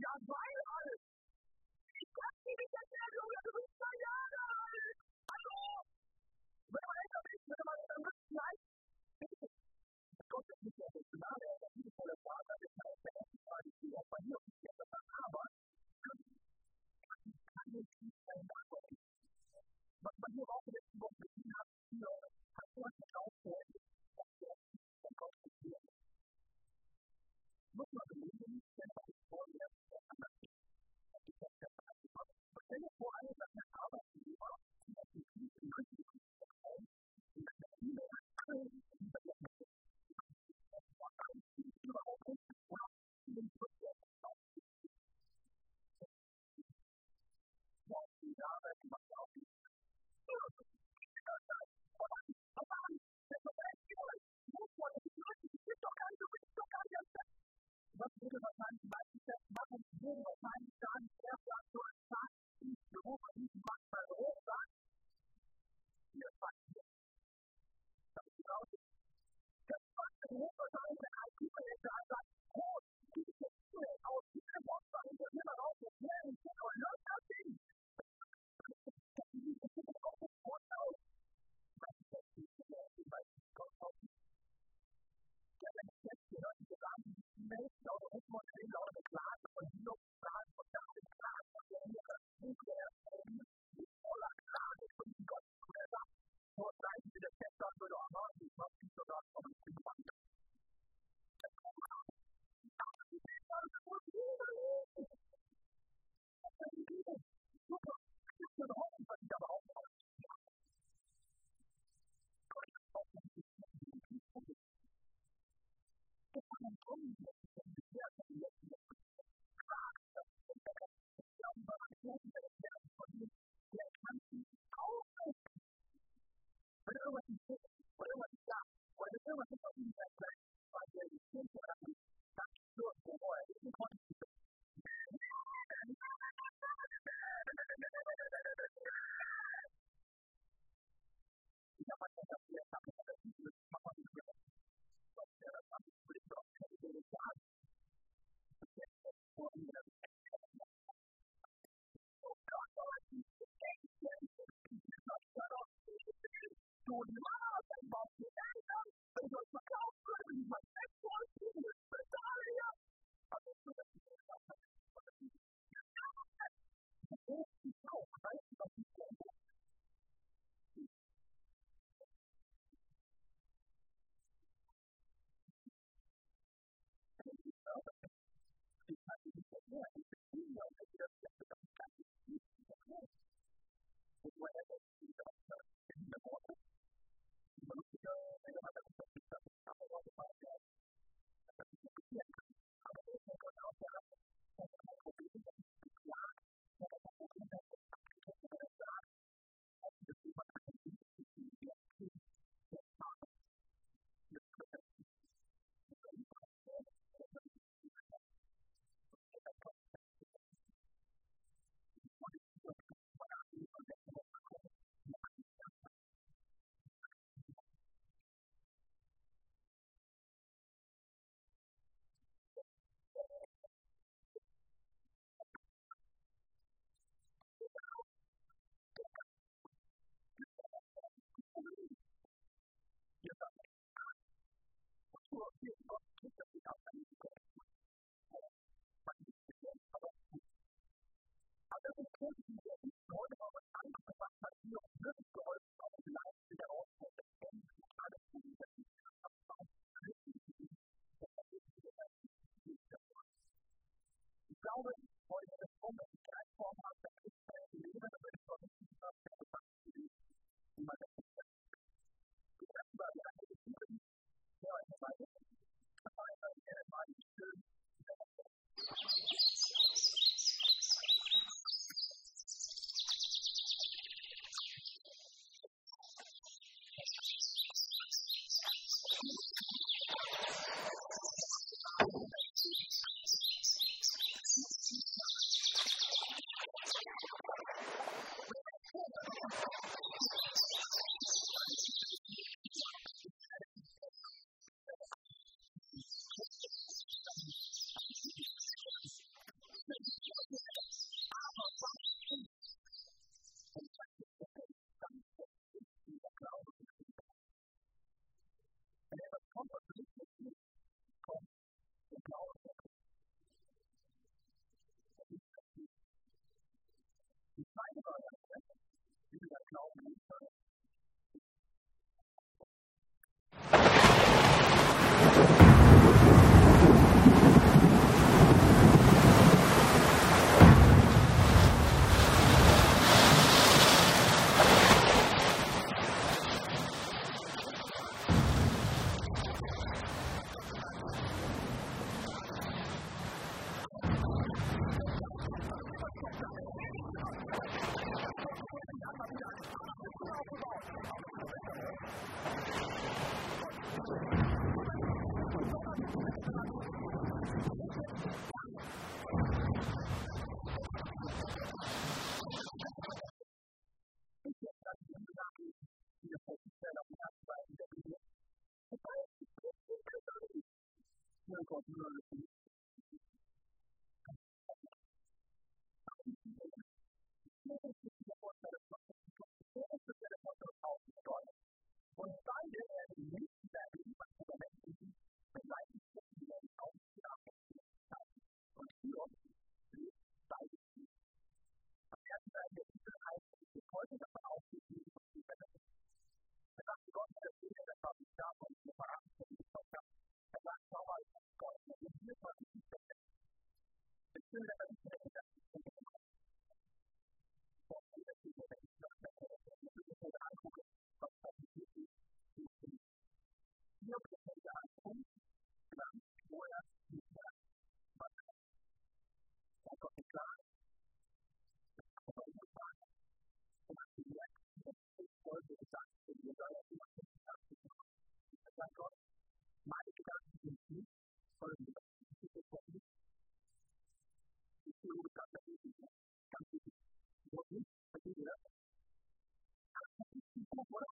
Jawohl! Ich hab sie mit der Sendung, ja, du bist zwei Jahre alt! Hallo! Wenn man älter ist, wenn man älter wird, nein! Gott ist nicht der Personal, er ist der liebevolle Vater, der ist der erste Mal, ich bin auch bei mir, ich bin das aber ich kann nicht sein, was man hier auch in den letzten Wochen gesehen hat, hat man esto es modelo de clase, pues yo Lord, you are, thank God, you. are, thank God, thank God, thank God, whatever. You've done in the morning, most of Thank you. D'accord Mari kita sendiri, kalau kita itu kopi, itu urusan dari kita, kami itu, kopi, kami tidak. Kami itu orang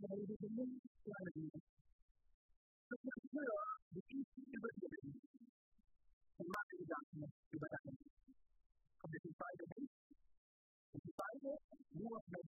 created in this society. But the Torah, the ancient religion, the Latin document, the Bible, and the Bible, the Bible was made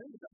think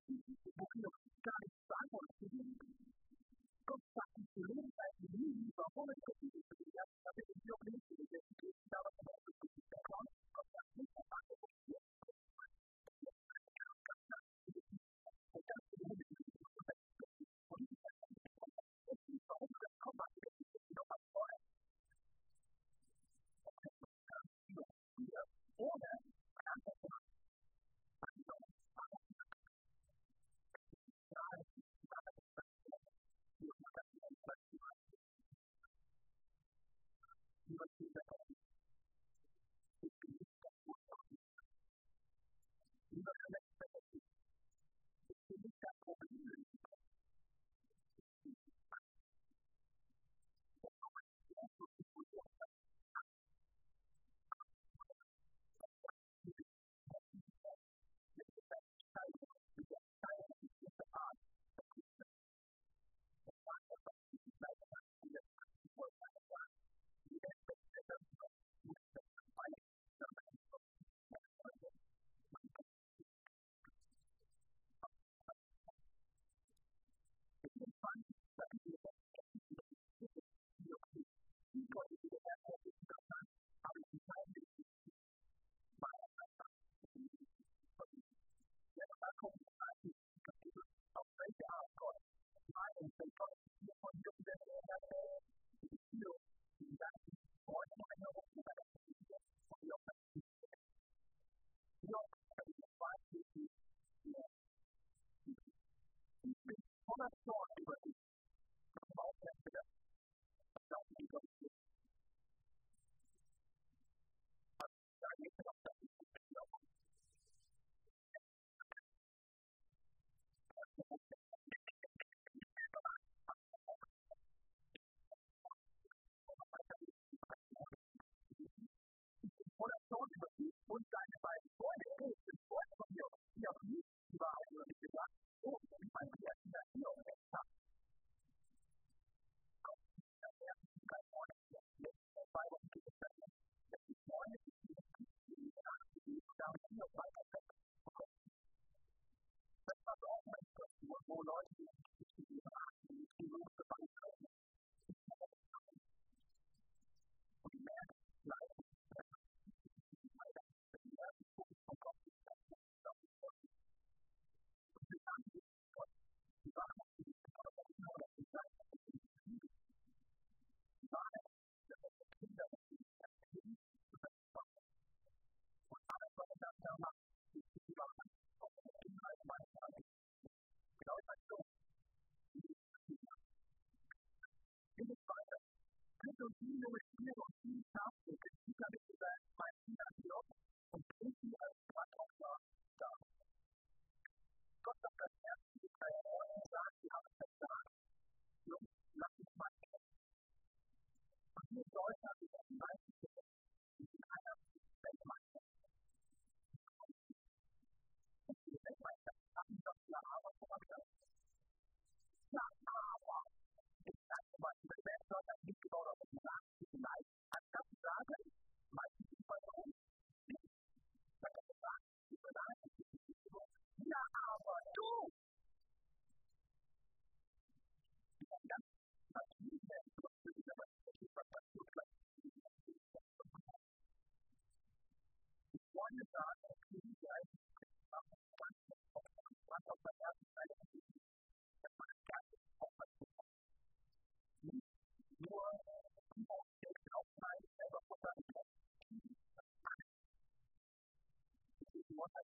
not sure 有新的为什么要有新的？tonight.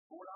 Oder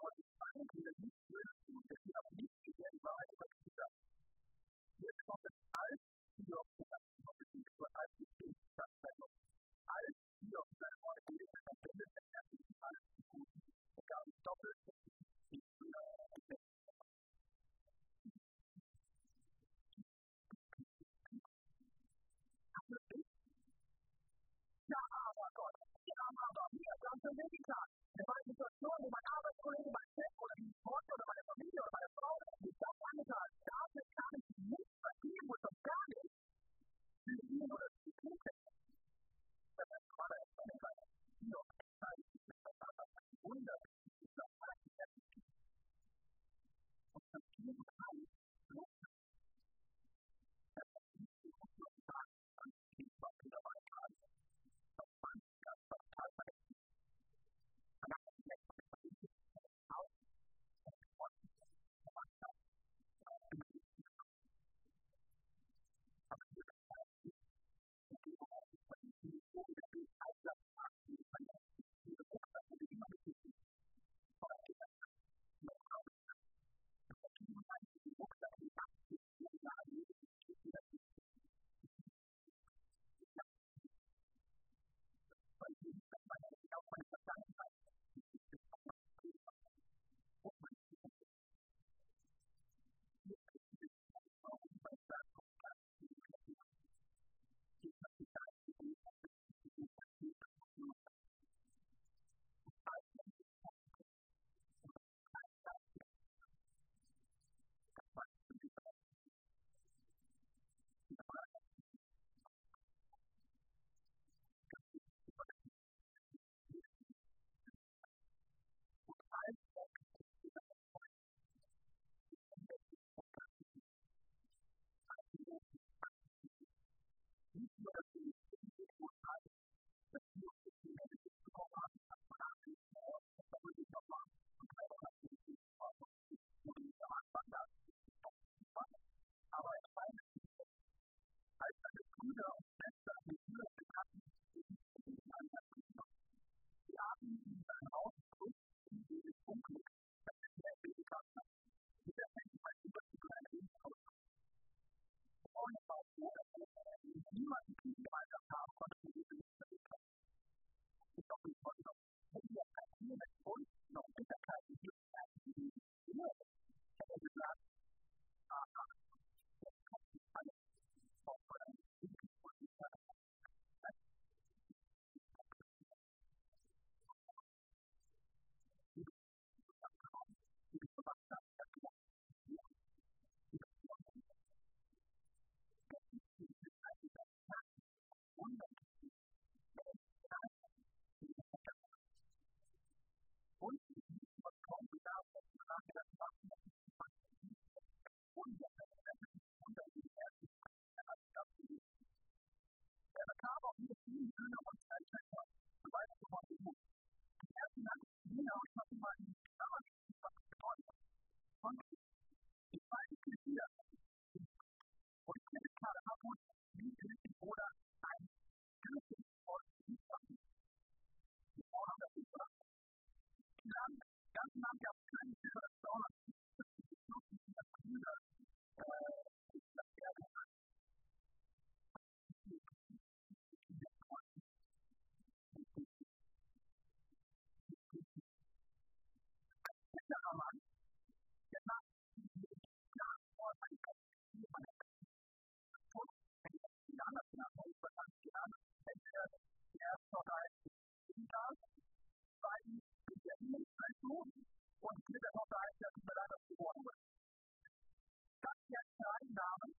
im Weg lag, über meine Situation, wo mein Arbeitskollegen, mein Chef oder die Freunde oder meine Familie oder meine Frau, die das angetan. und mit der Tochter Eisner, die wir damals geboren wurden. Das ist der Einnahmen